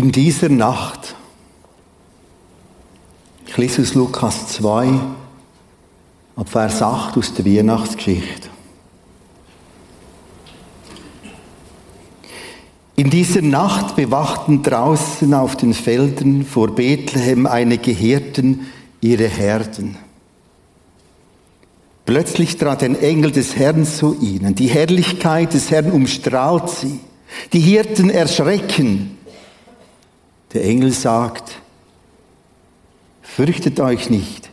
In dieser Nacht, ich lese aus Lukas 2, ab Vers 8 aus der Weihnachtsgeschichte. In dieser Nacht bewachten draußen auf den Feldern vor Bethlehem einige Hirten ihre Herden. Plötzlich trat ein Engel des Herrn zu ihnen. Die Herrlichkeit des Herrn umstrahlt sie. Die Hirten erschrecken. Der Engel sagt, fürchtet euch nicht.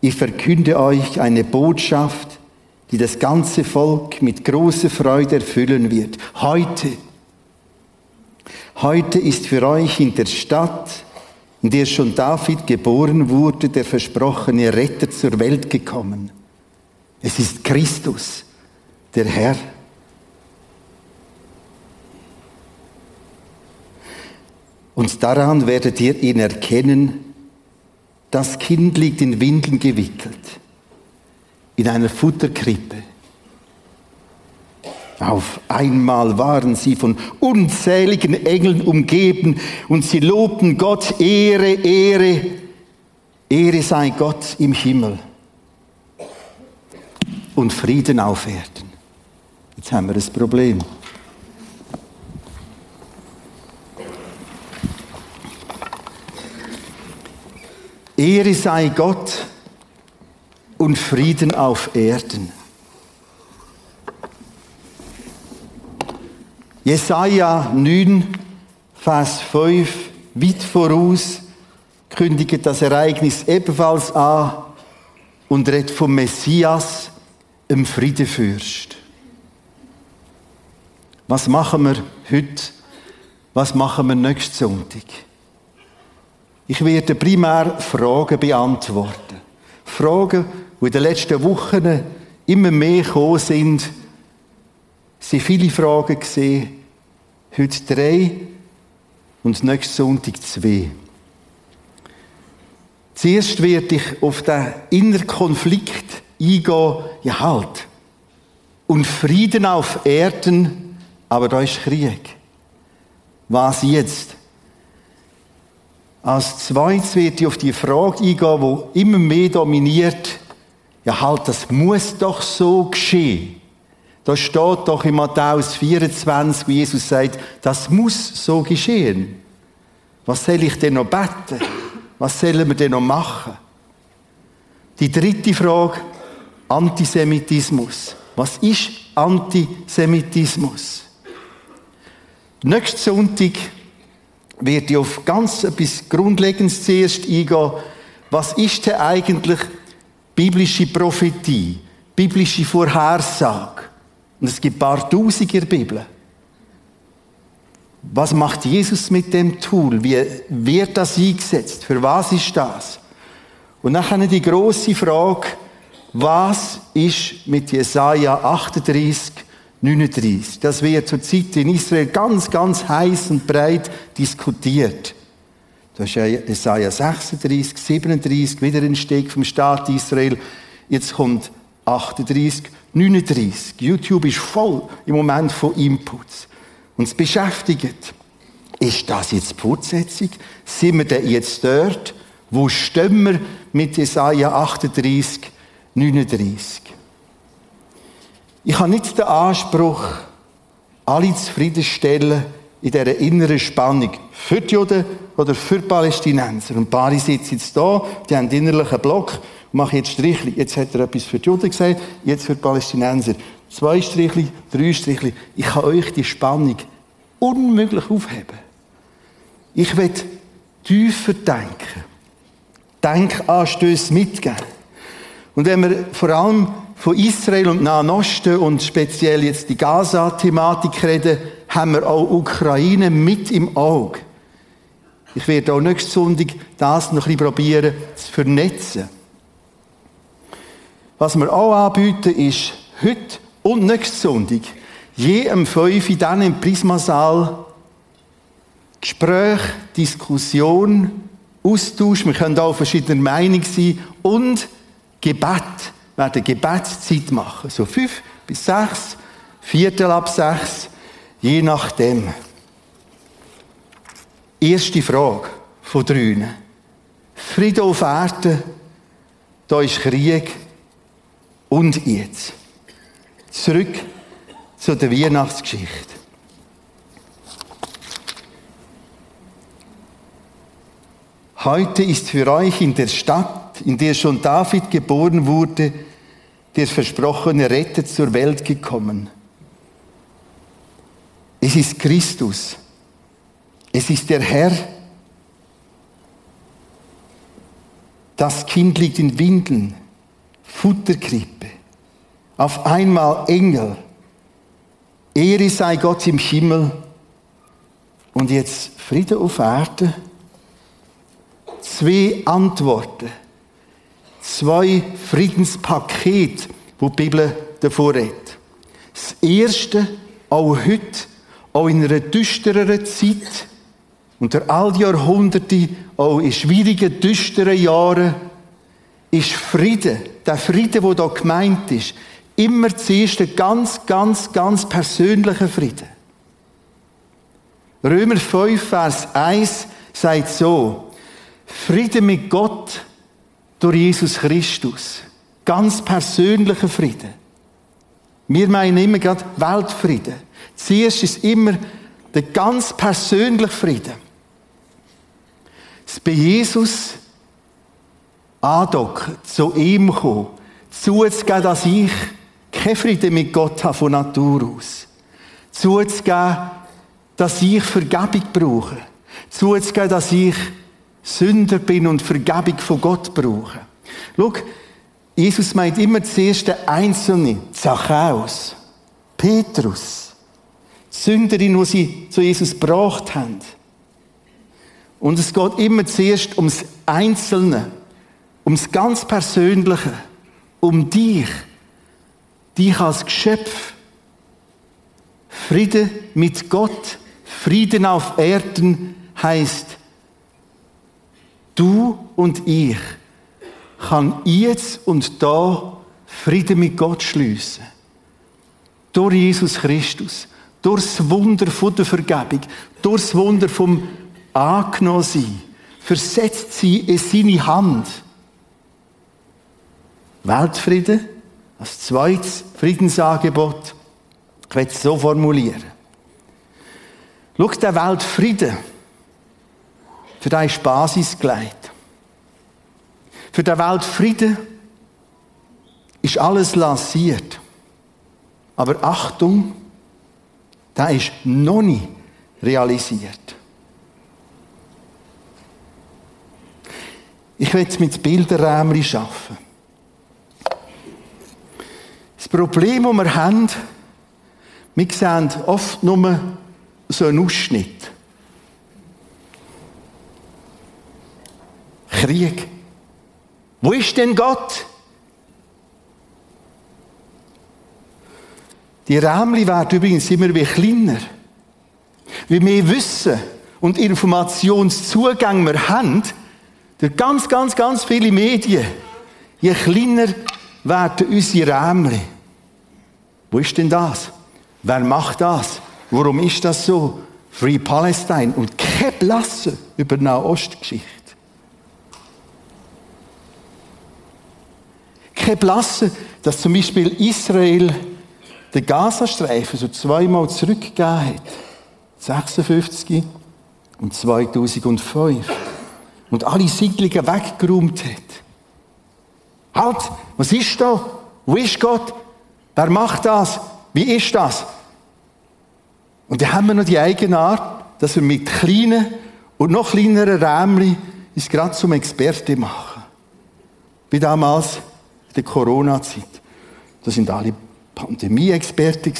Ich verkünde euch eine Botschaft, die das ganze Volk mit großer Freude erfüllen wird. Heute, heute ist für euch in der Stadt, in der schon David geboren wurde, der versprochene Retter zur Welt gekommen. Es ist Christus, der Herr. Und daran werdet ihr ihn erkennen, das Kind liegt in Windeln gewickelt, in einer Futterkrippe. Auf einmal waren sie von unzähligen Engeln umgeben und sie lobten Gott, Ehre, Ehre, Ehre sei Gott im Himmel und Frieden auf Erden. Jetzt haben wir das Problem. Ehre sei Gott und Frieden auf Erden. Jesaja 9, Vers 5, weit voraus, kündigt das Ereignis ebenfalls an und redet vom Messias, im Friedefürst. Was machen wir heute? Was machen wir nächsten Sonntag? Ich werde primär Fragen beantworten. Fragen, die in den letzten Wochen immer mehr gekommen sind. Es sind viele Fragen gesehen. Heute drei und nächsten Sonntag zwei. Zuerst werde ich auf den inneren Konflikt eingehen. Ja, halt. Und Frieden auf Erden, aber da ist Krieg. Was jetzt? Als zweites wird ich auf die Frage eingehen, die immer mehr dominiert. Ja, halt, das muss doch so geschehen. Da steht doch in Matthäus 24, wie Jesus sagt, das muss so geschehen. Was soll ich denn noch beten? Was sollen wir denn noch machen? Die dritte Frage, Antisemitismus. Was ist Antisemitismus? Nächsten Sonntag werde ich auf ganz etwas Grundlegendes zuerst eingehen. Was ist denn eigentlich biblische Prophetie, biblische Vorhersage? Und es gibt ein paar Tausend in Bibel. Was macht Jesus mit dem Tool? Wie wird das eingesetzt? Für was ist das? Und dann die große Frage, was ist mit Jesaja 38, 39. Das wird zurzeit in Israel ganz, ganz heiß und breit diskutiert. Da ist Jesaja 36, 37, wieder ein Steg vom Staat Israel. Jetzt kommt 38, 39. YouTube ist voll im Moment von Inputs. Und es beschäftigt. Ist das jetzt die Fortsetzung? Sind wir denn jetzt dort? Wo stehen wir mit Jesaja 38, 39? Ich habe nicht den Anspruch, alle zufriedenstellen in dieser inneren Spannung für die Juden oder für die Palästinenser. Und Paris sitzt jetzt da, die haben einen innerlichen Block, mache jetzt Strichli. Jetzt hat er etwas für die Juden gesagt, jetzt für die Palästinenser. Zwei Strichli, drei Strichli. Ich kann euch die Spannung unmöglich aufheben. Ich will tiefer denken. Denkanstöße mitgeben. Und wenn wir vor allem von Israel und Nahen Osten und speziell jetzt die Gaza-Thematik reden, haben wir auch Ukraine mit im Auge. Ich werde auch nächste Sonntag das noch ein bisschen probieren zu vernetzen. Was wir auch anbieten, ist heute und nächste Sonntag je am 5 dann im Prismasaal Gespräch, Diskussion, Austausch, wir können auch verschiedener Meinung sein und Gebet werden Gebetszeit machen. So fünf bis sechs, Viertel ab sechs, je nachdem. Erste Frage von drei. Frieden auf Erden, da ist Krieg und jetzt. Zurück zu der Weihnachtsgeschichte. Heute ist für euch in der Stadt, in der schon David geboren wurde, der versprochene Retter zur Welt gekommen. Es ist Christus. Es ist der Herr. Das Kind liegt in Windeln, Futterkrippe. Auf einmal Engel. Ehre sei Gott im Himmel. Und jetzt Friede auf Erde. Zwei Antworten. Zwei Friedenspakete, wo die Bibel davor redet. Das erste, auch heute, auch in einer düstereren Zeit, unter all die Jahrhunderte, auch in schwierigen, düsteren Jahren, ist Frieden, der Frieden, der hier gemeint ist, immer zuerst ein ganz, ganz, ganz persönlicher Frieden. Römer 5, Vers 1 sagt so, Frieden mit Gott durch Jesus Christus. Ganz persönlicher Frieden. Wir meinen immer gerade Weltfrieden. Zuerst ist immer der ganz persönliche Frieden. Das bei Jesus andocken, zu ihm kommen, zuzugeben, dass ich keinen Frieden mit Gott habe von Natur aus. Zuzugeben, dass ich Vergebung brauche. Zuzugeben, dass ich Sünder bin und Vergebung von Gott brauche. Schau, Jesus meint immer zuerst den Einzelnen, Zachäus, Petrus, Sünderin, die sie zu Jesus gebracht haben. Und es geht immer zuerst ums Einzelne, ums ganz Persönliche, um dich, dich als Geschöpf. Friede mit Gott, Frieden auf Erden heißt, du und ich kann jetzt und da Frieden mit Gott schließen. Durch Jesus Christus, durch das Wunder der Vergebung, durch das Wunder vom angenommen sein, versetzt sie in seine Hand. Weltfrieden als zweites Friedensangebot. Ich werde es so formulieren. Schau, der Weltfrieden, für den ist Basis gelegt. Für den Weltfrieden ist alles lanciert. Aber Achtung, der ist noch nicht realisiert. Ich will jetzt mit Bilderrämli arbeiten. Das Problem, das wir haben, wir sehen oft nur so einen Ausschnitt. Krieg. Wo ist denn Gott? Die Rämli werden übrigens immer wie kleiner. Wie mehr Wissen und Informationszugänge wir haben, durch ganz, ganz, ganz viele Medien, je kleiner werden unsere Rämli. Wo ist denn das? Wer macht das? Warum ist das so? Free Palestine und kein Blasse über die Nahostgeschichte. Kein Blasse, dass zum Beispiel Israel den Gazastreifen so zweimal zurückgegeben hat. 56 und 2005 und alle Siedlungen weggeräumt hat. Halt, was ist da? Wo ist Gott? Wer macht das? Wie ist das? Und dann haben wir noch die eigene Art, dass wir mit kleinen und noch kleineren Rämli es gerade zum Experte machen. Wie damals der Corona-Zeit. Da sind alle Pandemie-Experten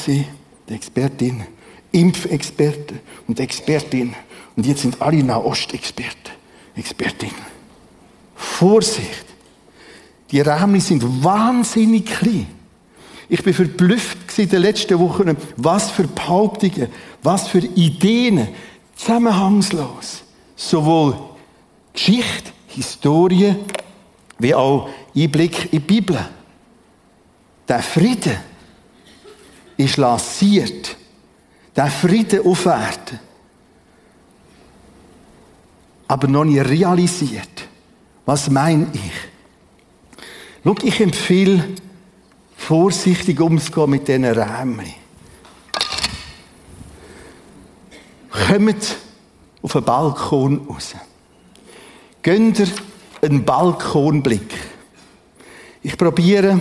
die Expertin, Impfexperten und Expertin. Und jetzt sind alle Nahost-Experten. Expertin. Vorsicht! Die Räume sind wahnsinnig klein. Ich bin verblüfft in den letzten Wochen, was für Behauptungen, was für Ideen, zusammenhangslos. Sowohl Geschichte, Historie, wie auch Einblick in die Bibel. Der Friede ist lanciert. Der Friede auf Erden aber noch nicht realisiert. Was meine ich? Schau, ich empfehle, vorsichtig umzugehen mit diesen Räumen. Kommt auf den Balkon raus. Ihr einen Balkonblick. Ich probiere,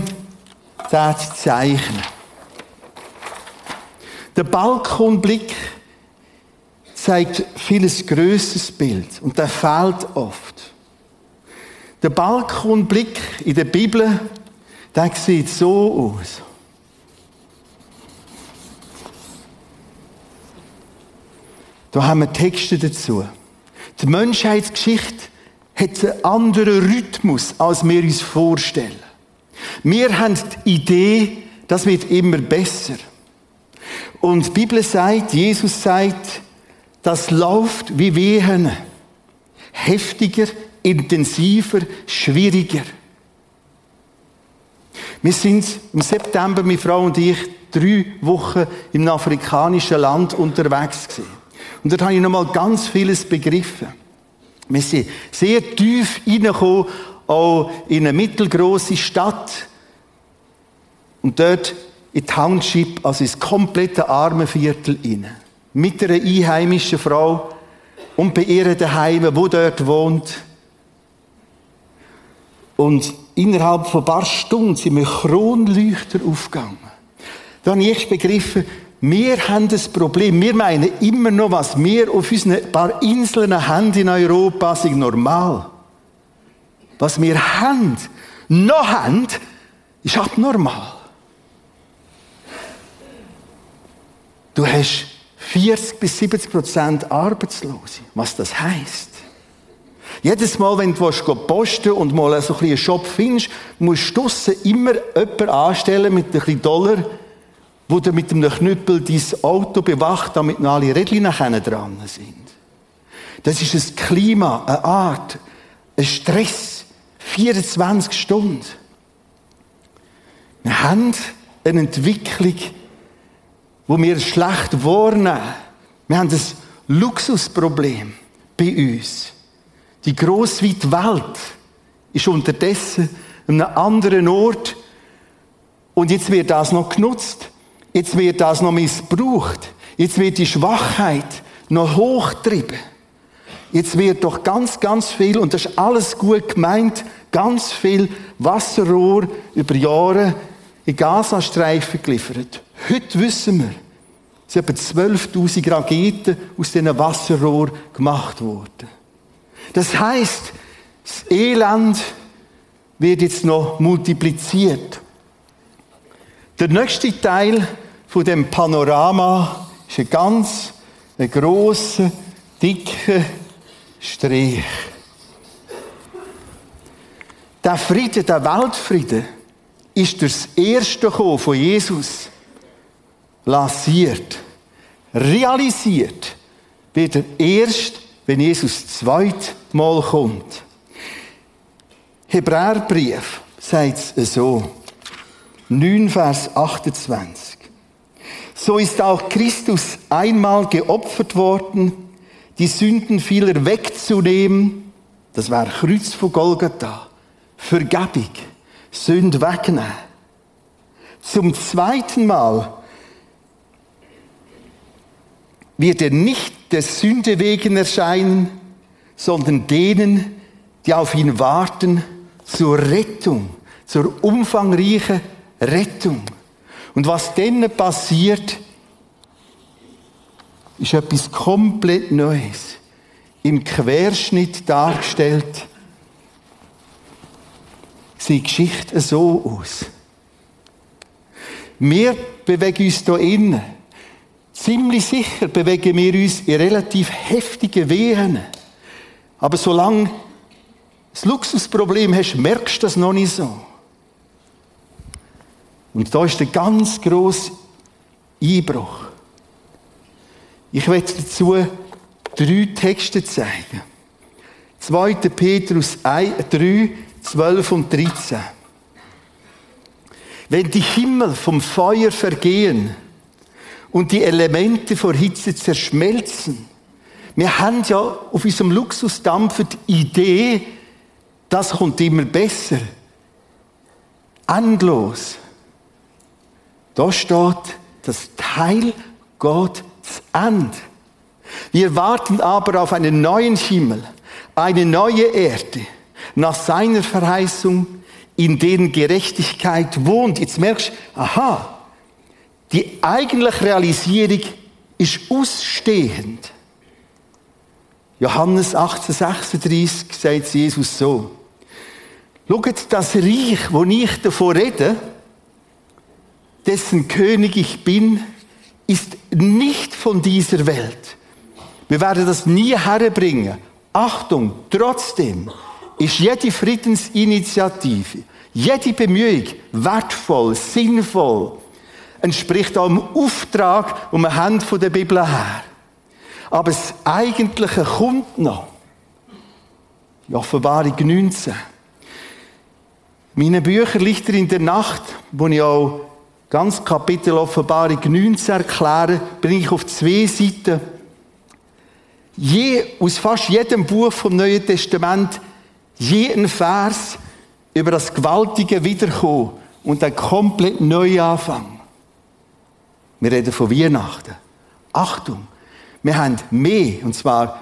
das zu zeichnen. Der Balkonblick zeigt vieles größeres Bild und der fehlt oft. Der Balkonblick in der Bibel, der sieht so aus. Da haben wir Texte dazu. Die Menschheitsgeschichte hat einen anderen Rhythmus, als wir uns vorstellen. Wir haben die Idee, das wird immer besser. Und die Bibel sagt, Jesus sagt, das läuft wie Wehen. Heftiger, intensiver, schwieriger. Wir sind im September, meine Frau und ich, drei Wochen im afrikanischen Land unterwegs gewesen. Und dort habe ich nochmal ganz vieles begriffen. Wir sind sehr tief reingekommen, auch in eine mittelgroße Stadt. Und dort in die Township, also ins komplette Armenviertel rein. Mit einer einheimischen Frau und bei ihr daheim, wo dort wohnt. Und innerhalb von ein paar Stunden sind mir Kronleuchter aufgegangen. Da habe ich begriffen, wir haben das Problem. Wir meinen immer noch, was wir auf unseren paar Inseln haben in Europa, ist normal. Was wir haben, noch haben, ist abnormal. Du hast 40 bis 70 Prozent Arbeitslose. Was das heißt? Jedes Mal, wenn du posten und mal so ein einen Shop findest, musst du immer jemanden anstellen mit ein bisschen Dollar, wo du mit einem Knüppel dein Auto bewacht, damit noch alle Rädchen dran sind. Das ist ein Klima, eine Art, ein Stress. 24 Stunden. Wir haben eine Entwicklung, wo wir schlecht wahrnehmen. Wir haben ein Luxusproblem bei uns. Die grossweite Welt ist unterdessen an einem anderen Ort. Und jetzt wird das noch genutzt. Jetzt wird das noch missbraucht. Jetzt wird die Schwachheit noch hochtrieben. Jetzt wird doch ganz, ganz viel, und das ist alles gut gemeint, ganz viel Wasserrohr über Jahre in Gazastreifen geliefert. Heute wissen wir, es sind etwa 12.000 Raketen aus diesen Wasserrohr gemacht worden. Das heißt, das Elend wird jetzt noch multipliziert. Der nächste Teil von dem Panorama ist ein ganz ein grosser, dicker Strich. Der Friede, der Weltfriede, ist das erste Kommen von Jesus lanciert, realisiert, wird er erst, wenn Jesus zweimal kommt. Hebräerbrief sagt es so. 9, Vers 28. So ist auch Christus einmal geopfert worden, die Sünden vieler wegzunehmen. Das war Kreuz von Golgatha. Vergebung. Sünde wegnehmen. Zum zweiten Mal wird er nicht der Sünde wegen erscheinen, sondern denen, die auf ihn warten, zur Rettung, zur umfangreichen Rettung. Und was denen passiert, ist etwas komplett Neues. Im Querschnitt dargestellt sieht die Geschichte so aus. Wir bewegen uns hier innen. Ziemlich sicher bewegen wir uns in relativ heftigen Wehen. Aber solange das Luxusproblem hast, merkst du das noch nicht so. Und da ist der ganz grosse Einbruch. Ich werde dazu drei Texte zeigen. 2. Petrus 3, 12 und 13. Wenn die Himmel vom Feuer vergehen und die Elemente vor Hitze zerschmelzen, Wir haben ja auf unserem Luxusdampfer die Idee, das kommt immer besser. Endlos. Da steht, das Teil geht zu Ende. Wir warten aber auf einen neuen Himmel, eine neue Erde, nach seiner Verheißung, in denen Gerechtigkeit wohnt. Jetzt merkst du, aha, die eigentliche Realisierung ist ausstehend. Johannes 18,36 sagt Jesus so. Schaut, das Reich, wo ich davon rede, dessen König ich bin, ist nicht von dieser Welt. Wir werden das nie herbringen. Achtung, trotzdem ist jede Friedensinitiative, jede Bemühung wertvoll, sinnvoll, entspricht auch dem Auftrag, den wir haben von der Bibel her. Aber das Eigentliche kommt noch. Die Offenbarung 19. Meine Bücher Lichter in der Nacht, wo ich auch ganz Kapitel Offenbarung 19 erkläre, bringe ich auf zwei Seiten. Je, aus fast jedem Buch vom Neuen Testament jeden Vers über das gewaltige Wiederkommen und einen komplett neuen Anfang. Wir reden von Weihnachten. Achtung, wir haben mehr, und zwar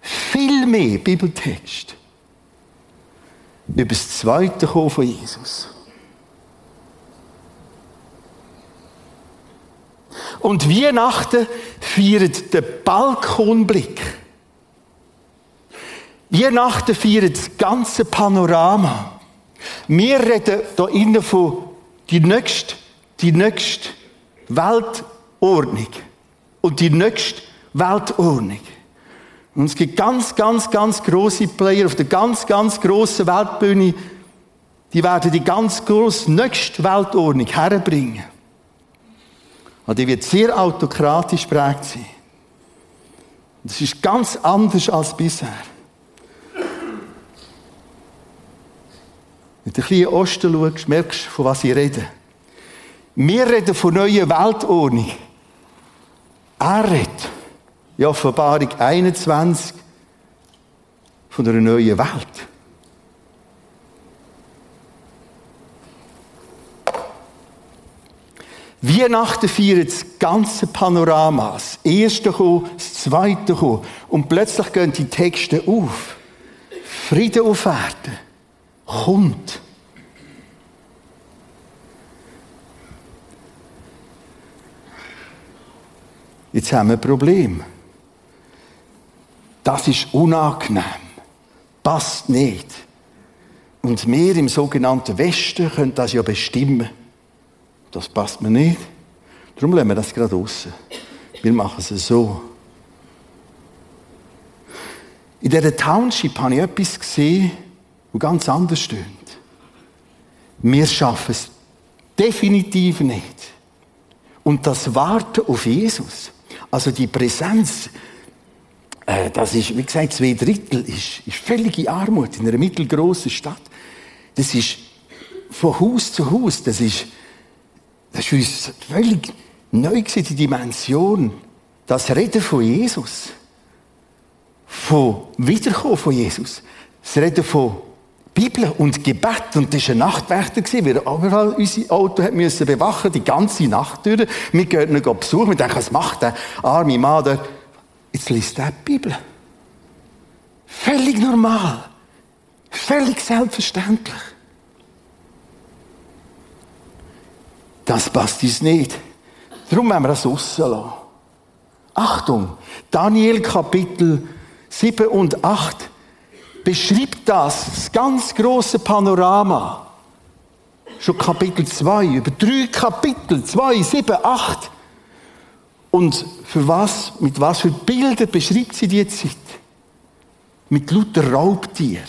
viel mehr Bibeltext über das zweite Kommen von Jesus. Und Weihnachten feiert den Balkonblick. Weihnachten feiert das ganze Panorama. Wir reden hier innen von die nächste, die nächste Weltordnung und die nächste Weltordnung. Und es gibt ganz, ganz, ganz große Player auf der ganz, ganz grossen Weltbühne, die werden die ganz grosse nächste Weltordnung herbringen. Und die wird sehr autokratisch prägt sein. Das ist ganz anders als bisher. Wenn du ein bisschen in den Osten schaust, merkst du, von was ich rede. Wir reden von neuer Weltordnung. Er redet, in Offenbarung 21, von einer neuen Welt. Weihnachten feiert das ganze Panorama. Das erste kommt, das zweite kommt. Und plötzlich gehen die Texte auf. Frieden auf Erden. Kommt. Jetzt haben wir ein Problem. Das ist unangenehm. Passt nicht. Und wir im sogenannten Westen können das ja bestimmen. Das passt mir nicht. Darum lassen wir das gerade raus. Wir machen es so. In dieser Township habe ich etwas gesehen, das ganz anders stöhnt. Wir schaffen es definitiv nicht. Und das Warten auf Jesus, also die Präsenz, äh, das ist, wie gesagt, zwei Drittel ist, ist völlige Armut in einer mittelgroßen Stadt. Das ist von Haus zu Haus, das ist das für uns völlig neu die Dimension. Das Reden von Jesus. Von Wiederkommen von Jesus. Das Reden von Bibel und Gebet. Und das war ein Nachtwächter, weil er überall unser Auto hat müssen bewachen, die ganze Nacht durch. Wir gehen ihn besuchen. Wir denken, was macht der arme Mann da? Jetzt liest er die Bibel. Völlig normal. Völlig selbstverständlich. Das passt uns nicht. Darum werden wir das rauslassen. Achtung, Daniel Kapitel 7 und 8 beschreibt das, das ganz große Panorama. Schon Kapitel 2, über drei Kapitel, 2, 7, 8. Und für was, mit was für Bilder beschreibt sie die Zeit? Mit lauter Raubtier.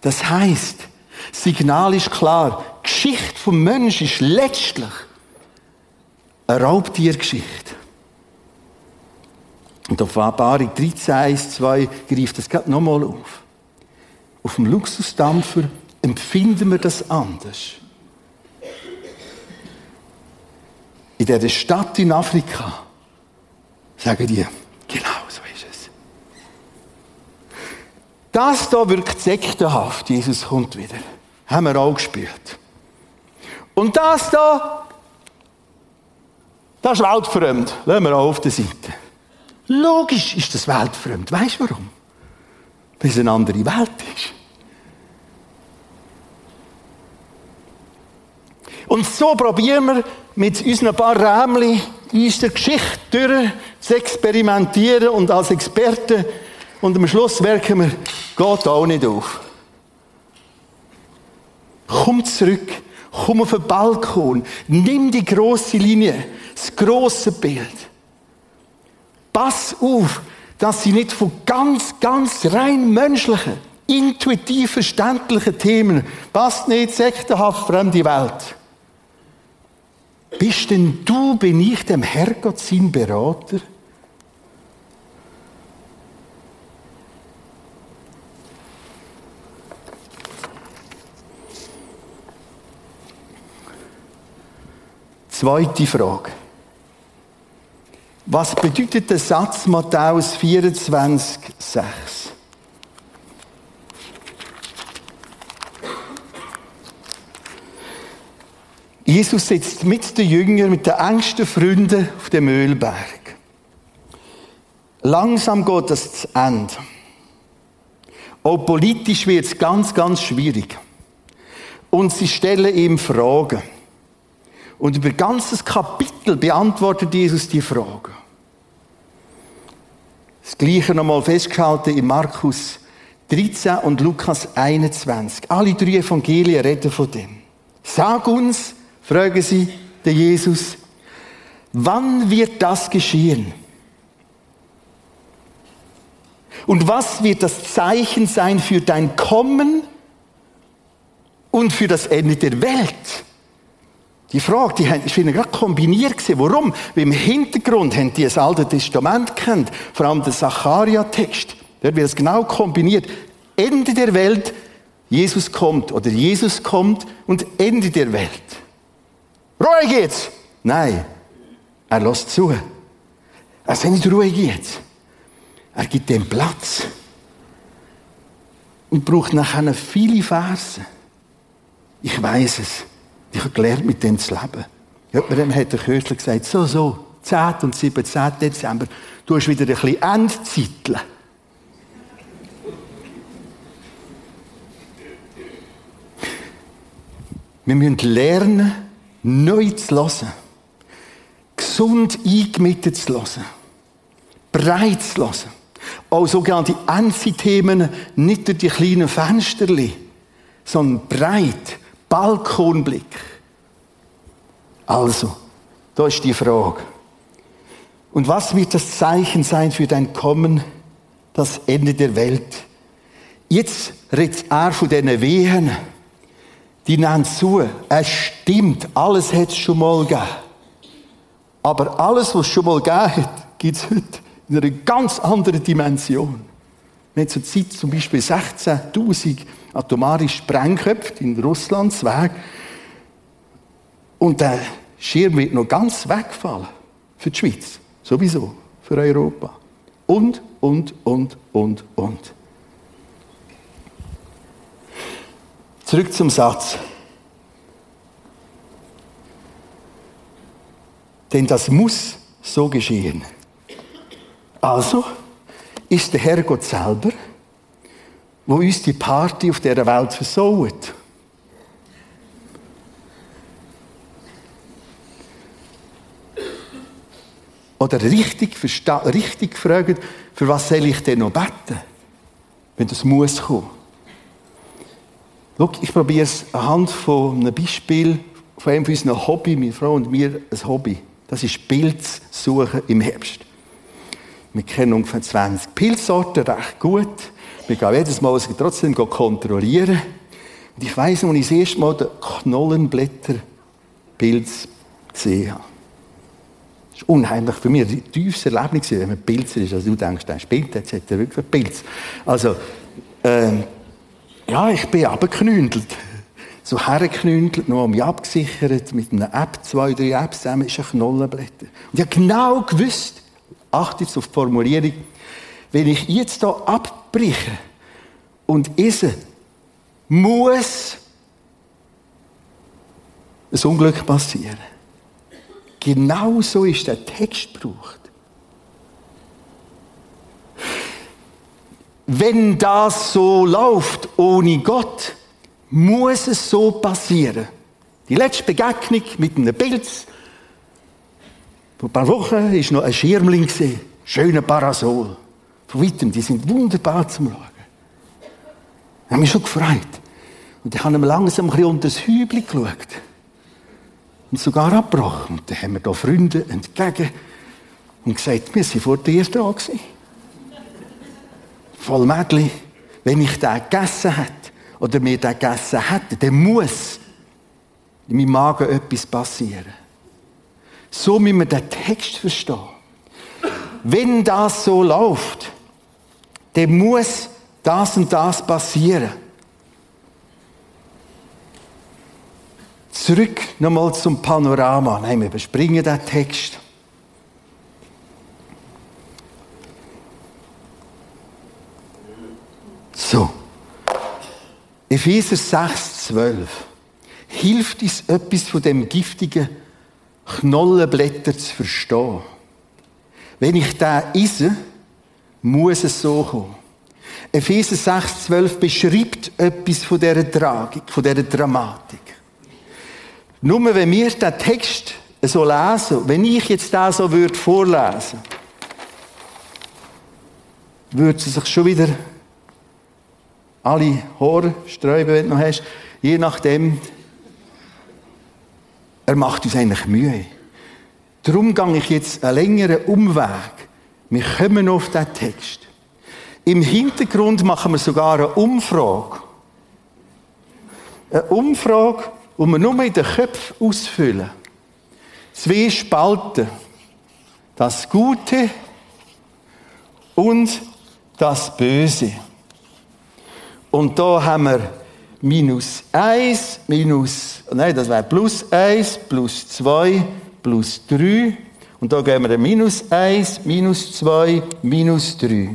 Das heißt, Signal ist klar, Geschichte vom Menschen ist letztlich eine Raubtiergeschichte. Und auf Offenbarung 13, 1, 2 greift das gerade nochmal auf. Auf dem Luxusdampfer empfinden wir das anders. In dieser Stadt in Afrika sagen die, genau so ist es. Das da wirkt sektenhaft. Jesus kommt wieder. Haben wir auch gespürt. Und das da, das ist weltfremd. Lassen wir auch auf der Seite. Logisch ist das weltfremd. Weißt du warum? Weil es eine andere Welt ist. Und so probieren wir mit unseren paar Rämchen in unserer Geschichte durch zu experimentieren und als Experten und am Schluss merken wir, geht auch nicht auf. Komm zurück, komm auf den Balkon, nimm die große Linie, das große Bild. Pass auf, dass sie nicht von ganz, ganz rein menschlichen, intuitiv verständlichen Themen, passt nicht sektenhaft fremde Welt. Bist denn du, bin ich dem Herrgott sein Berater? Zweite Frage. Was bedeutet der Satz Matthäus 24, 6? Jesus sitzt mit den Jüngern, mit den engsten Freunden auf dem Ölberg. Langsam geht das zu Ende. Auch politisch wird es ganz, ganz schwierig. Und sie stellen ihm Fragen. Und über ganzes Kapitel beantwortet Jesus die Frage. Das Gleiche nochmal festgehalten in Markus 13 und Lukas 21. Alle drei Evangelien reden von dem. Sag uns, fragen sie den Jesus, wann wird das geschehen? Und was wird das Zeichen sein für dein Kommen und für das Ende der Welt? Die Frage, die ist ihnen gerade kombiniert gewesen. Warum? Weil im Hintergrund haben die das Alte Testament kennt, vor allem den Zacharia-Text. Dort wird es genau kombiniert. Ende der Welt, Jesus kommt, oder Jesus kommt und Ende der Welt. Ruhe geht's! Nein, er lässt zu. Er sagt nicht Ruhe geht's. Er gibt dem Platz. Und braucht nachher viele Verse. Ich weiß es. Ich habe gelernt, mit dem zu leben. Jemand hat der kürzlich gesagt, so, so, 10. und 17. Dezember, du hast wieder ein bisschen Endzeitchen. Wir müssen lernen, neu zu hören. Gesund eingemittet zu hören. Breit zu hören. Auch sogenannte Endzithemen nicht durch die kleinen Fensterli, sondern breit Balkonblick. Also, da ist die Frage. Und was wird das Zeichen sein für dein Kommen, das Ende der Welt? Jetzt redet er von diesen Wehen. Die nennen zu. Es stimmt, alles hat es schon mal gegeben. Aber alles, was es schon mal gegeben hat, gibt es heute in einer ganz anderen Dimension. Wir haben zur Zeit zum Beispiel 16.000 atomare Sprengköpfe in Russlands Weg. Und der Schirm wird noch ganz wegfallen. Für die Schweiz. Sowieso. Für Europa. Und, und, und, und, und. Zurück zum Satz. Denn das muss so geschehen. Also ist der Herrgott selber wo uns die Party auf dieser Welt versaut. Oder richtig, richtig gefragt, für was soll ich denn noch beten, wenn das muss kommen? Schau, ich probiere es anhand von einem Beispiel von einem von unseren Hobby, meine Frau und mir, ein Hobby. Das ist Pilzsuchen im Herbst. Wir kennen ungefähr 20 Pilzsorten recht gut. Wir gehen jedes Mal trotzdem kontrollieren. Und ich weiss, als ich das erste Mal den Knollenblätterpilz gesehen habe. Das ist unheimlich für mich ein tiefes Erlebnis, wenn man Pilzer ist. Also du denkst, der spielt, jetzt hat er wirklich einen Pilz. Also, ähm, ja, ich bin abgeknündelt. So hergeknündelt, noch mich abgesichert, mit einer App, zwei, drei Apps zusammen, ist ein Knollenblätter. Und ich habe genau gewusst, achtet auf die Formulierung, wenn ich jetzt hier abbreche und essen, muss ein Unglück passieren. Genau so ist der Text gebraucht. Wenn das so läuft ohne Gott, muss es so passieren. Die letzte Begegnung mit einem Pilz, vor ein paar Wochen war noch ein Schirmling, schöner Parasol. Von weitem, die sind wunderbar zum Schauen. Ich habe mich schon gefreut. Und ich habe ihm langsam ein bisschen unter das Hübel geschaut. Und sogar abgebrochen. Und dann haben wir da Freunde entgegen und gesagt, wir sind vor dir da gewesen. Voll Mädchen, wenn ich den gegessen hätte, oder mir den gegessen hätte, dann muss in meinem Magen etwas passieren. So müssen wir den Text verstehen. Wenn das so läuft, dann muss das und das passieren. Zurück nochmal zum Panorama. Nein, wir überspringen den Text. So. Epheser 6, 12. Hilft uns etwas von dem giftigen Knollenblätter zu verstehen? Wenn ich da esse, muss es so kommen. Epheser 6, 12 beschreibt etwas von dieser Tragik, von dieser Dramatik. Nur wenn wir den Text so lesen, wenn ich jetzt da so würde vorlesen, würde es sich schon wieder alle Haare sträuben, wenn du noch hast, je nachdem, er macht uns eigentlich Mühe. Darum gehe ich jetzt einen längeren Umweg. Wir kommen auf den Text. Im Hintergrund machen wir sogar eine Umfrage. Eine Umfrage, die wir nur in den Köpfen ausfüllen. Zwei Spalten. Das Gute und das Böse. Und da haben wir minus 1, minus, nein, das wäre plus 1, plus 2, plus 3. Und da gehen wir minus 1, minus 2, minus 3.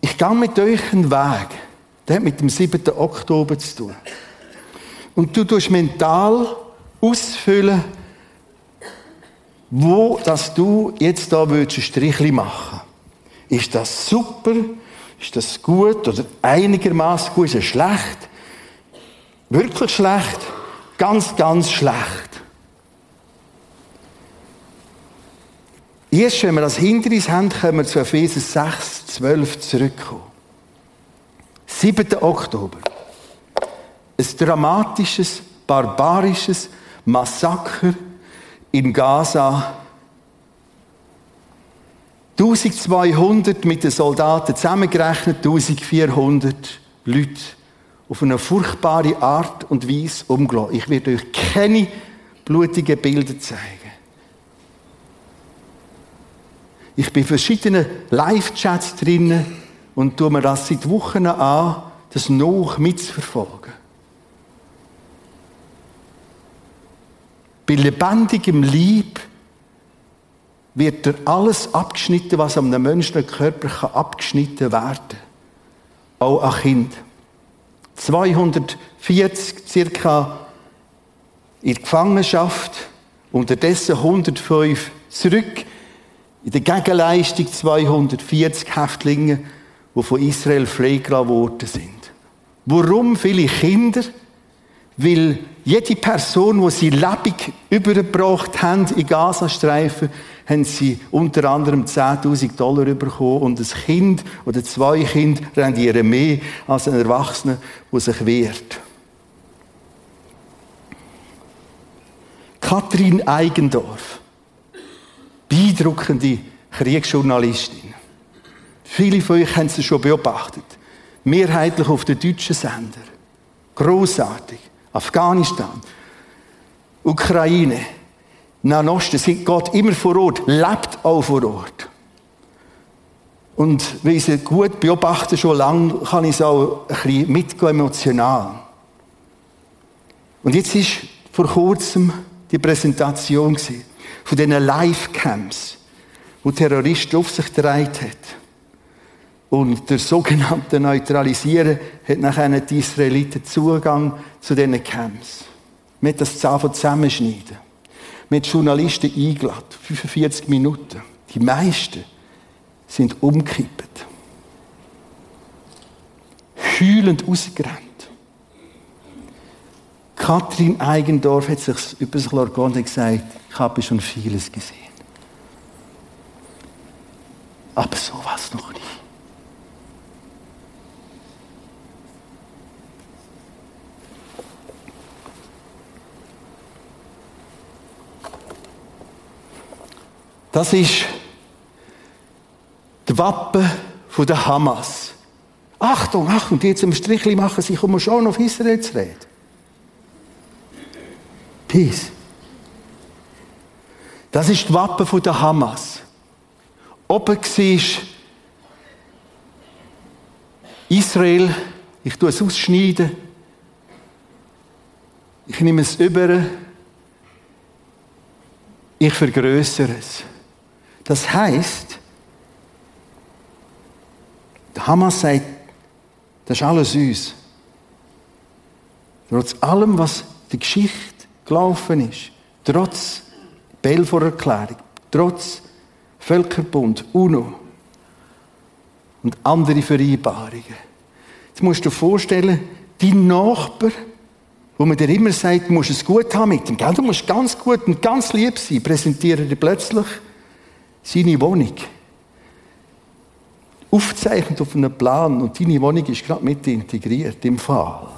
Ich gehe mit euch einen Weg. Der hat mit dem 7. Oktober zu tun. Und du tust mental ausfüllen, wo dass du jetzt da ein Strichli machen Ist das super? Ist das gut oder einigermaßen gut? Ist es schlecht? Wirklich schlecht? Ganz, ganz schlecht. Erst wenn wir das hinter uns haben, können wir zu Epheser 6, 12 zurückkommen. 7. Oktober. Ein dramatisches, barbarisches Massaker in Gaza 1200 mit den Soldaten zusammengerechnet, 1400 Leute auf eine furchtbare Art und Weise umgelassen. Ich werde euch keine blutigen Bilder zeigen. Ich bin in verschiedenen Live-Chats drinnen und tue mir das seit Wochen an, das noch mitzuverfolgen. Bei lebendigem Lieb wird dir alles abgeschnitten, was am menschlichen Körper abgeschnitten werden kann. Auch ein Kind. 240 circa in Gefangenschaft, unterdessen 105 zurück, in der Gegenleistung 240 Häftlinge, die von Israel freigelassen worden sind. Warum viele Kinder? Weil jede Person, die sie lebendig übergebracht haben in Gazastreifen, haben sie unter anderem 10.000 Dollar bekommen und ein Kind oder zwei Kinder rendieren mehr als ein Erwachsener, der sich wehrt. Kathrin Eigendorf, beeindruckende Kriegsjournalistin. Viele von euch haben sie schon beobachtet. Mehrheitlich auf den deutschen Sender. Großartig. Afghanistan. Ukraine. Nahen Osten sind Gott immer vor Ort, lebt auch vor Ort. Und weil ich sie gut beobachte schon lange, kann ich es auch ein bisschen mitgehen, emotional. Und jetzt ist vor kurzem die Präsentation von diesen Live-Camps, wo Terroristen auf sich getragen hat. Und der sogenannte Neutralisieren hat nachher die Israeliten Zugang zu diesen Camps. Mit das zusammenschneiden. Mit Journalisten eingeladen. 45 Minuten. Die meisten sind umgekippt. Heulend ausgerannt. Kathrin Eigendorf hat sich über sich und gesagt, ich habe schon vieles gesehen. Aber sowas noch nicht. Das ist die Wappen der Hamas. Achtung, Achtung, die jetzt im Strichli machen, sie kommen schon auf Israel zu reden. Peace. Das ist die Wappen der Hamas. Oben siehst Israel, ich tue es ausschneiden, ich nehme es über, ich vergrößere es. Das heißt, Hamas sagt, das ist alles uns. Trotz allem, was die Geschichte gelaufen ist, trotz Belfor Erklärung, trotz Völkerbund, UNO und andere Vereinbarungen. Jetzt musst du dir vorstellen, dein Nachbar, wo man dir immer sagt, du musst es gut haben mit ihm, du musst ganz gut und ganz lieb sein, präsentiert dir plötzlich seine Wohnung. Aufzeichnet auf einem Plan und deine Wohnung ist gerade mit integriert im Fall.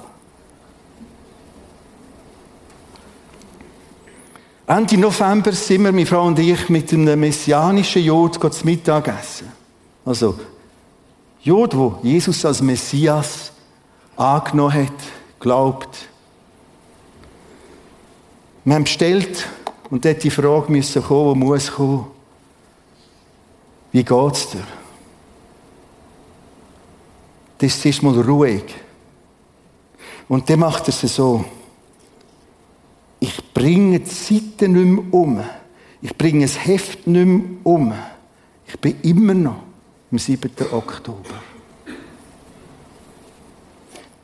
Ende November sind wir, meine Frau und ich, mit einem messianischen Jod zu Mittag essen. Also, Jod, wo Jesus als Messias angenommen hat, glaubt. Wir haben bestellt und dort die Frage müssen kommen, die muss kommen. Wie geht's dir? Das ist mal ruhig. Und dann macht er es so. Ich bringe die Seiten nicht mehr um. Ich bringe das Heft nicht mehr um. Ich bin immer noch am 7. Oktober.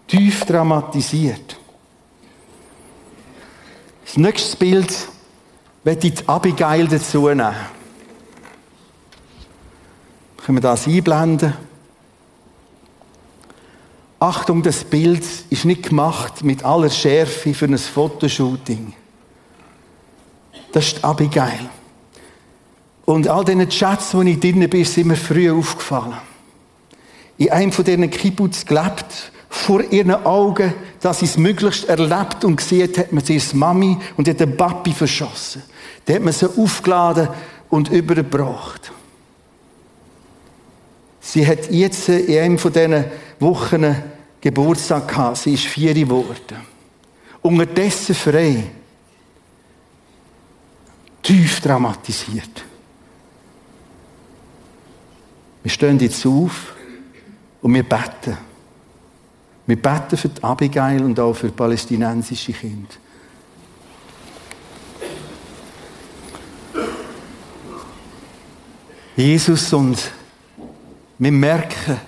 Tief dramatisiert. Das nächste Bild werde ich die Abigail dazu nehmen. Können wir das einblenden? Achtung, das Bild ist nicht gemacht mit aller Schärfe für ein Fotoshooting. Das ist Abigail. Und all diesen Chats, wo ich drin bin, sind mir früh aufgefallen. In einem von diesen Kibbutz gelebt, vor ihren Augen, dass sie es möglichst erlebt und gesehen hat man sie Mami und hat den Papi verschossen. Da hat man sie aufgeladen und übergebracht. Sie hat jetzt in einem von diesen Wochen Geburtstag gehabt. Sie ist vier geworden. Unterdessen frei. Tief dramatisiert. Wir stehen jetzt auf und wir beten. Wir beten für die Abigail und auch für palästinensische Kinder. Jesus und wir merken,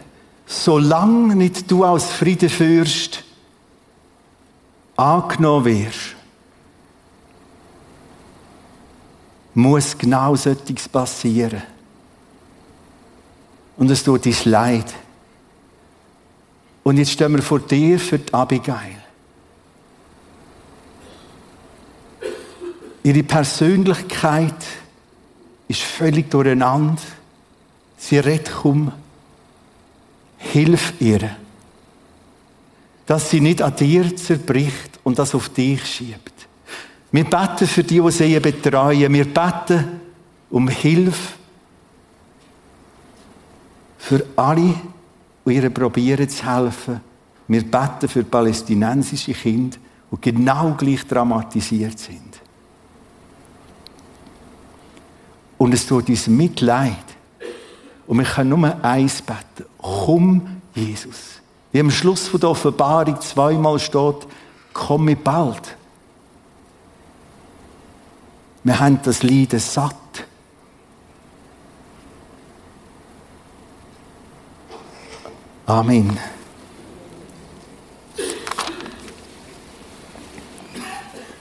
solange nicht du als Friedenfürst angenommen wirst, muss genau solches passieren. Und es tut uns leid. Und jetzt stehen wir vor dir für die Abigail. Ihre Persönlichkeit ist völlig durcheinander. Sie redet kaum. Hilf ihr, dass sie nicht an dir zerbricht und das auf dich schiebt. Wir beten für die, die sie betreuen. Wir beten um Hilfe für alle, die ihr probieren zu helfen. Wir beten für palästinensische Kinder, die genau gleich dramatisiert sind. Und es tut uns Mitleid, und wir können nur eins beten. Komm, Jesus. Wie am Schluss von der Offenbarung zweimal steht, komm mir bald. Wir haben das Leiden satt. Amen.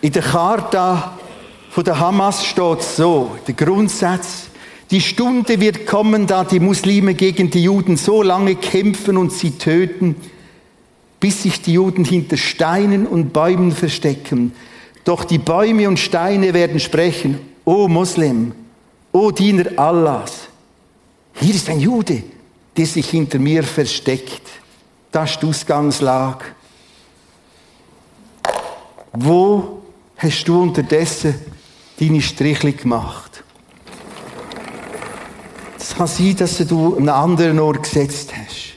In der Charta von der Hamas steht so, der Grundsatz, die Stunde wird kommen, da die Muslime gegen die Juden so lange kämpfen und sie töten, bis sich die Juden hinter Steinen und Bäumen verstecken. Doch die Bäume und Steine werden sprechen, O Moslem, O Diener Allahs, hier ist ein Jude, der sich hinter mir versteckt. Das ist die. Wo hast du unterdessen deine Strichli gemacht? Kann sein, dass du einen anderen Ort gesetzt hast.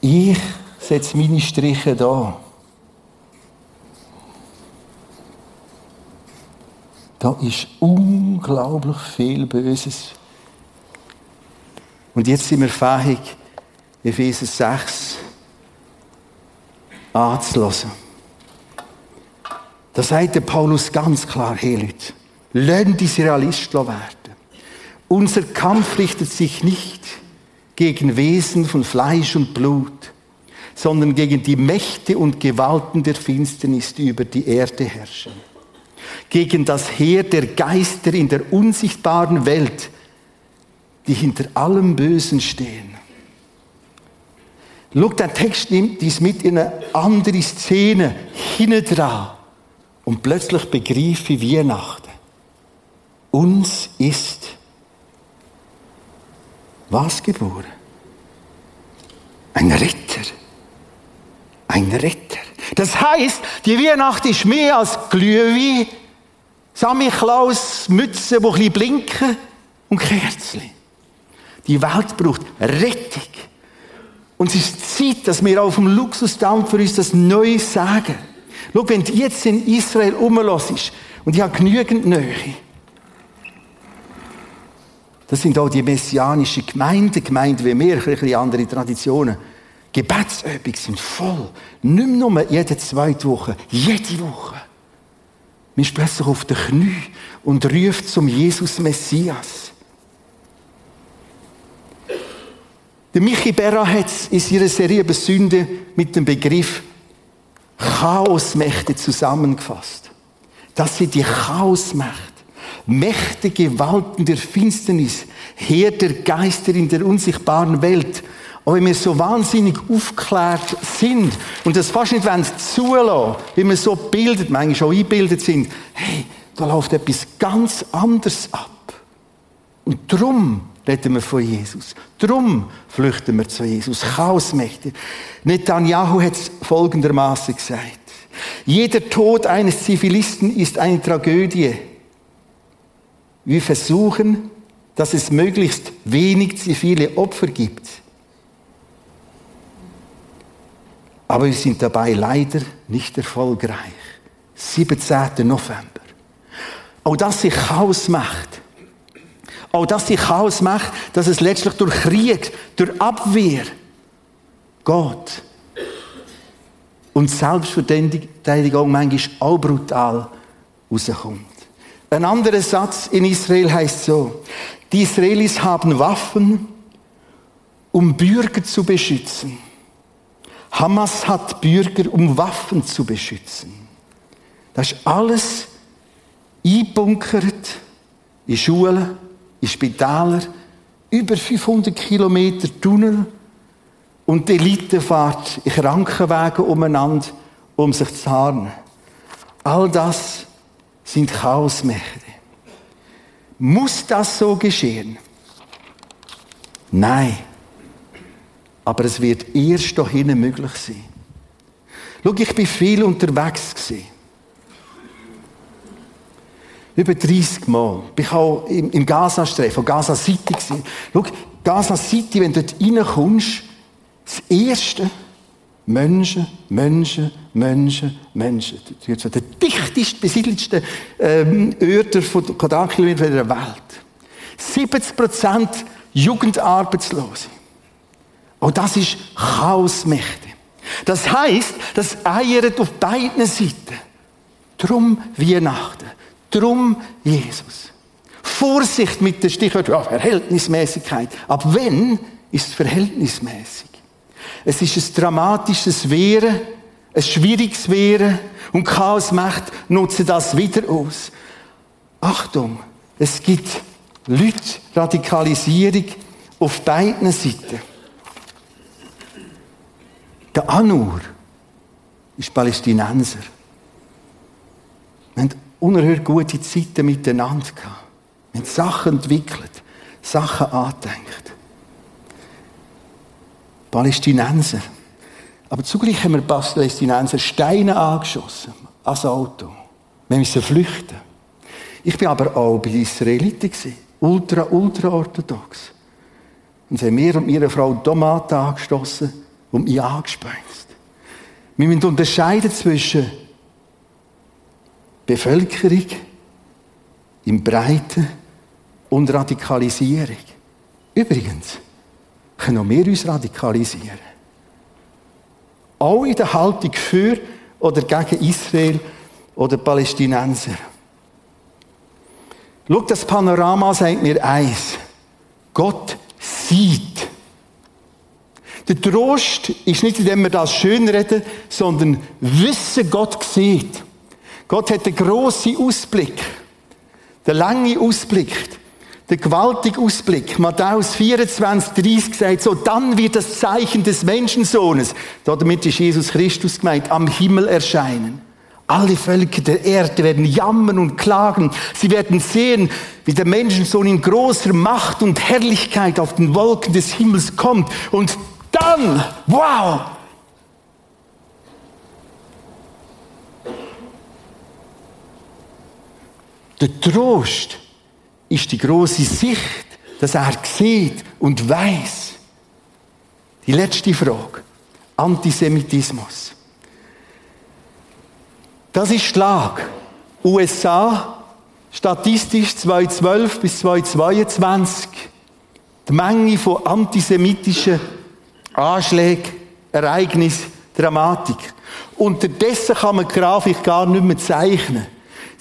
Ich setze meine Striche da. Da ist unglaublich viel Böses. Und jetzt sind wir fähig, Epheser 6 anzulassen. Da sagt der Paulus ganz klar, hey Leute, lernt Israelist werden. Unser Kampf richtet sich nicht gegen Wesen von Fleisch und Blut, sondern gegen die Mächte und Gewalten der Finsternis, die über die Erde herrschen. Gegen das Heer der Geister in der unsichtbaren Welt, die hinter allem Bösen stehen. Schau, der Text nimmt dies mit in eine andere Szene hinein und plötzlich begreife ich Weihnachten. Uns ist was geboren? Ein Ritter. Ein Retter. Das heißt, die Weihnacht ist mehr als Glühwein, Samichlaus, Mütze, die ein bisschen blinken und Kerzen. Die Welt braucht Rettung. Und es ist Zeit, dass wir auf dem Luxusdampf für uns das neu sagen. Schau, wenn du jetzt in Israel rumlässt, und ich habe genügend Nähe, das sind auch die messianischen Gemeinden, Gemeinden wie wir, ein bisschen andere Traditionen. Gebetsübungen sind voll. Nicht nur jede zweite Woche, jede Woche. Man ist plötzlich auf den Knie und ruft zum Jesus Messias. Der Michi Berra hat es in seiner Serie über Sünde mit dem Begriff Chaosmächte zusammengefasst. Das sind die Chaosmächte. Mächte, Gewalten der Finsternis, Heer der Geister in der unsichtbaren Welt. Aber wenn wir so wahnsinnig aufgeklärt sind und das fast nicht zulassen wie wir so bildet, manchmal schon eingebildet sind, hey, da läuft etwas ganz anderes ab. Und darum reden wir von Jesus. Darum flüchten wir zu Jesus. Chaosmächte. Netanyahu hat es folgendermaßen gesagt. Jeder Tod eines Zivilisten ist eine Tragödie. Wir versuchen, dass es möglichst wenig zivile Opfer gibt. Aber wir sind dabei leider nicht erfolgreich. 17. November. Auch das sich Chaos macht. Auch das sich Chaos macht, dass es letztlich durch Krieg, durch Abwehr geht. Und Selbstverteidigung manchmal auch brutal rauskommt. Ein anderer Satz in Israel heißt so, die Israelis haben Waffen, um Bürger zu beschützen. Hamas hat Bürger, um Waffen zu beschützen. Das ist alles einbunkert in Schulen, in Spitälern, über 500 Kilometer Tunnel und die Elite fährt in Krankenwagen umeinander, um sich zu harren. All das sind Chaosmächte. Muss das so geschehen? Nein. Aber es wird erst dahin möglich sein. Schau, ich bin viel unterwegs gewesen. Über 30 Mal. Ich war auch im Gaza-Streif, von Gaza City. Gewesen. Schau, Gaza City, wenn du dort reinkommst, das Erste, Menschen, Menschen, Menschen, Menschen. Der dichtest besiedelste ähm, Orte von Quadratkilometern der Welt. 70 Prozent Jugendarbeitslose. Und das ist Chaosmächte. Das heißt, das eiert auf beiden Seiten. Drum Weihnachten. Drum Jesus. Vorsicht mit der Stichwort ja, Verhältnismäßigkeit. Ab wenn ist es verhältnismäßig. Es ist ein dramatisches Wehren, ein schwieriges Wehren und Chaosmächte nutzen das wieder aus. Achtung, es gibt Leute, Radikalisierung auf beiden Seiten. Der Anur ist Palästinenser. Wir haben unerhört gute Zeiten miteinander gehabt. Wir haben Sachen entwickelt, Sachen angedenkt. Palästinenser. Aber zugleich haben wir Palästinenser Steine angeschossen als Auto. Wir müssen flüchten. Ich bin aber auch bei Israeliten ultra, ultra orthodox. Und sie haben mir und meiner Frau Tomaten angestoßen und mich angespeist. Wir müssen unterscheiden zwischen Bevölkerung im Breiten und Radikalisierung. Übrigens können wir uns radikalisieren. Auch in der Haltung für oder gegen Israel oder Palästinenser. Schau, das Panorama sagt mir eins. Gott sieht. Der Trost ist nicht, indem wir das schönreden, sondern wissen, Gott sieht. Gott hat einen grossen Ausblick. Den langen Ausblick. Den gewaltigen Ausblick. Matthäus 24, 30 sagt so, dann wird das Zeichen des Menschensohnes, damit ist Jesus Christus gemeint, am Himmel erscheinen. Alle Völker der Erde werden jammern und klagen. Sie werden sehen, wie der Menschensohn in großer Macht und Herrlichkeit auf den Wolken des Himmels kommt. Und dann, wow! Der Trost ist die große Sicht, dass er sieht und weiß. Die letzte Frage. Antisemitismus. Das ist Lage. USA, statistisch 2012 bis 2022, die Menge von antisemitischen Anschlägen, Ereignissen, Dramatik. Unterdessen kann man Grafik gar nicht mehr zeichnen.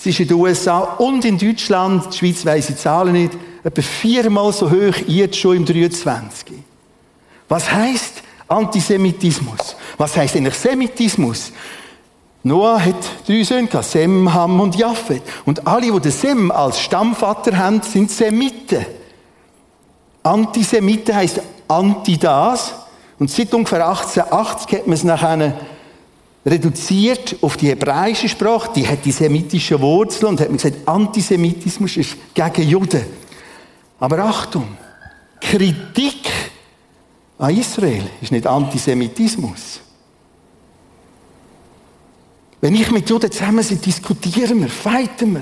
Es ist in den USA und in Deutschland, die Schweiz weiss die Zahlen nicht, etwa viermal so hoch jetzt schon im 23. Was heißt Antisemitismus? Was heißt eigentlich Semitismus? Noah hat drei Söhne gehabt, Sem, Ham und Japhet. Und alle, die den Sem als Stammvater haben, sind Semiten. Antisemiten heisst anti das. Und seit ungefähr 1880 hat man es nachher reduziert auf die hebräische Sprache, die hat die semitische Wurzel und hat man gesagt, Antisemitismus ist gegen Juden. Aber Achtung, Kritik an Israel ist nicht Antisemitismus. Wenn ich mit Juden zusammen sind, diskutieren wir, feiten wir.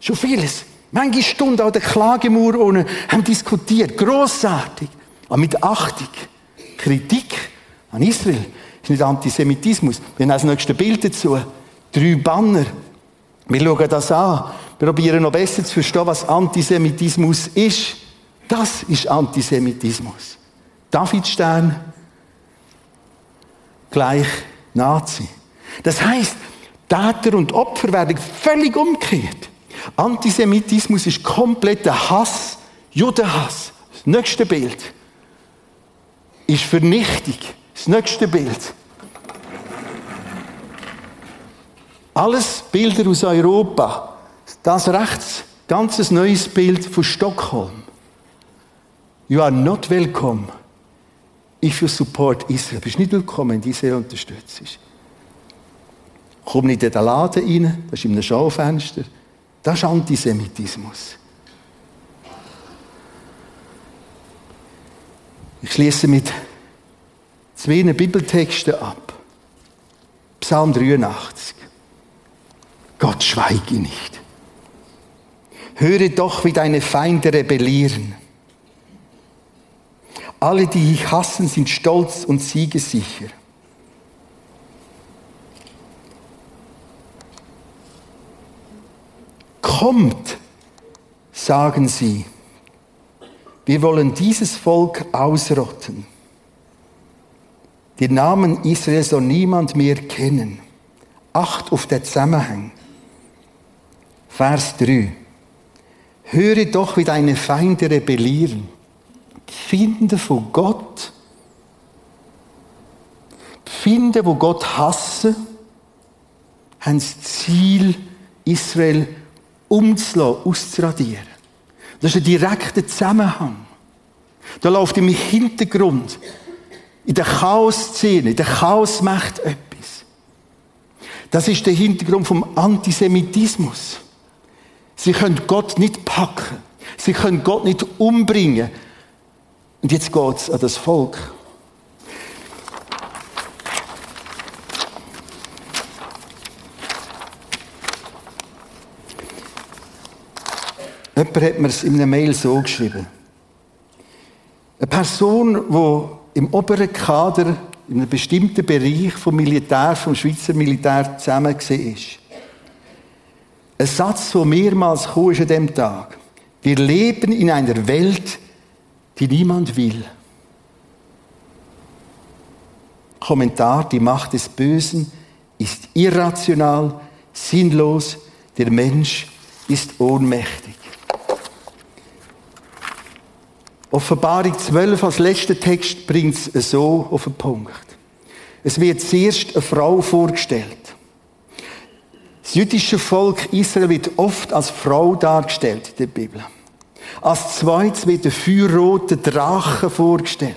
Schon vieles. Manche Stunden an der Klagemauer ohne haben diskutiert. Grossartig. Aber mit Achtung. Kritik an Israel ist nicht Antisemitismus. Wir haben das nächste Bild dazu. Drei Banner. Wir schauen das an. Wir probieren noch besser zu verstehen, was Antisemitismus ist. Das ist Antisemitismus. Davidstern gleich Nazi. Das heißt, Täter und Opfer werden völlig umgekehrt. Antisemitismus ist kompletter Hass, Judenhass. Das nächste Bild ist Vernichtung. Das nächste Bild. Alles Bilder aus Europa. Das rechts, ganzes neues Bild von Stockholm. You are not welcome if you support Israel. Du bist nicht willkommen, wenn du Israel unterstützt. Komm nicht in den Laden rein, das ist in einem Schaufenster. Das ist Antisemitismus. Ich schließe mit zwei Bibeltexten ab. Psalm 83. Gott schweige nicht. Höre doch, wie deine Feinde rebellieren. Alle, die dich hassen, sind stolz und siegesicher. kommt, sagen sie, wir wollen dieses Volk ausrotten. Den Namen Israel soll niemand mehr kennen. Acht auf den Zusammenhang. Vers 3. Höre doch, wie deine Feinde rebellieren. Finden von Gott, Finden, wo Gott hassen, haben das Ziel, Israel umzulassen, auszuradieren. Das ist ein direkter Zusammenhang. Da läuft im Hintergrund, in der Chaos-Szene, in der Chaosmacht etwas. Das ist der Hintergrund vom Antisemitismus. Sie können Gott nicht packen. Sie können Gott nicht umbringen. Und jetzt geht es an das Volk. Jemand hat mir es in einer Mail so geschrieben. Eine Person, die im oberen Kader in einem bestimmten Bereich vom Militär, vom Schweizer Militär zusammen war. Ein Satz, der mehrmals kam an diesem Tag. Wir leben in einer Welt, die niemand will. Kommentar, die Macht des Bösen ist irrational, sinnlos, der Mensch ist ohnmächtig. Offenbarung 12 als letzter Text bringt es so auf den Punkt. Es wird zuerst eine Frau vorgestellt. Das jüdische Volk Israel wird oft als Frau dargestellt in der Bibel. Als zweites wird der feuerrote Drache vorgestellt.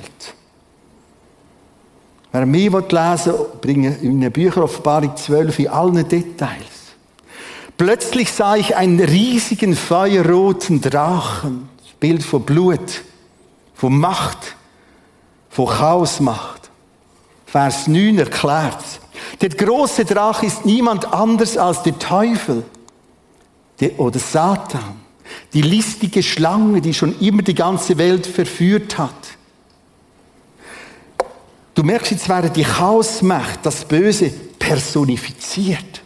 Wer mehr lesen will, bringe in den Büchern Offenbarung 12 in allen Details. Plötzlich sah ich einen riesigen feuerroten Drachen, das Bild von Blut von Macht, von Chaosmacht. Vers 9 erklärt Der große Drache ist niemand anders als der Teufel oder Satan. Die listige Schlange, die schon immer die ganze Welt verführt hat. Du merkst, jetzt werden die Chaosmacht, das Böse, personifiziert.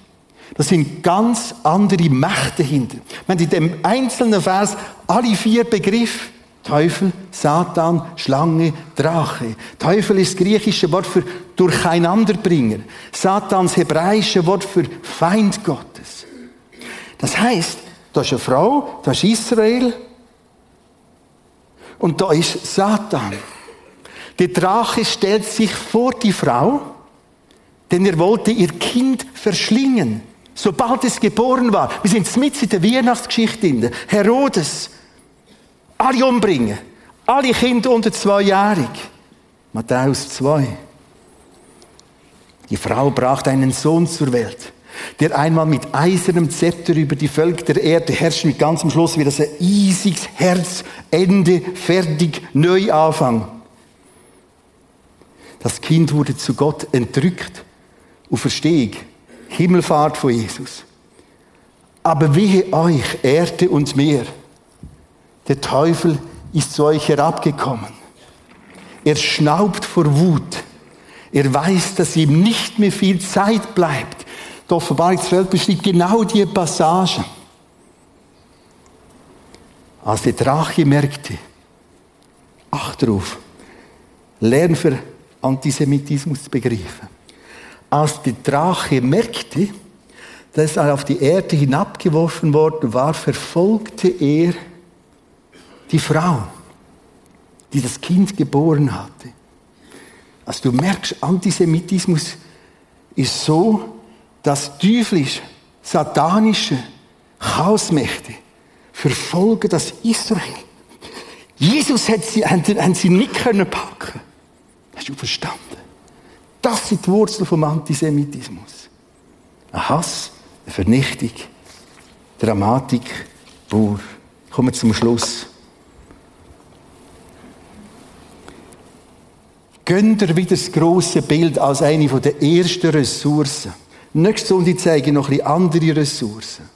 Das sind ganz andere Mächte hinter. Wenn in dem einzelnen Vers alle vier Begriffe Teufel, Satan, Schlange, Drache. Teufel ist das griechische Wort für Durcheinanderbringer. Satans hebräische Wort für Feind Gottes. Das heißt, da ist eine Frau, da ist Israel und da ist Satan. Der Drache stellt sich vor die Frau, denn er wollte ihr Kind verschlingen, sobald es geboren war. Wir sind mit in der Weihnachtsgeschichte. Herodes, alle umbringen. Alle Kinder unter zweijährig. Matthäus 2. Die Frau brachte einen Sohn zur Welt, der einmal mit eisernem Zepter über die Völker der Erde herrscht, mit ganzem Schluss wie das ein eisiges Herz, Ende, fertig, Neuanfang. Das Kind wurde zu Gott entrückt auf Verstehung, Himmelfahrt von Jesus. Aber wehe euch, Erde und Meer, der Teufel ist zu euch herabgekommen. Er schnaubt vor Wut. Er weiß, dass ihm nicht mehr viel Zeit bleibt. Die Offenbarung 12 beschreibt genau die Passage. Als der Drache merkte, acht darauf, lern für Antisemitismus zu. Als der Drache merkte, dass er auf die Erde hinabgeworfen worden war, verfolgte er die Frau, die das Kind geboren hatte. Also du merkst, Antisemitismus ist so, dass teuflische, satanische Chaosmächte verfolgen das Israel. Jesus hat sie, haben sie nicht können packen. Hast du verstanden? Das sind die Wurzeln vom Antisemitismus. Ein Hass, eine Vernichtung, Dramatik, pur. Kommen wir zum Schluss. Gönnt ihr wieder das grosse Bild als eine der ersten Ressourcen. Nächste Sonntag zeige ich noch ein andere Ressourcen.